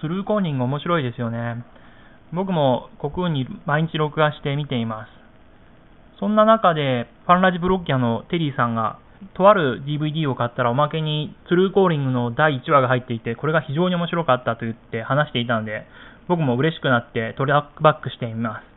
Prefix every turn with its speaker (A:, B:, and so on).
A: ツルーコーニング面白いですよね。僕も国運に毎日録画して見ています。そんな中で、ファンラジブロッキャのテリーさんが、とある DVD を買ったらおまけにツルーコーリングの第1話が入っていて、これが非常に面白かったと言って話していたので、僕も嬉しくなってトラックバックしてみます。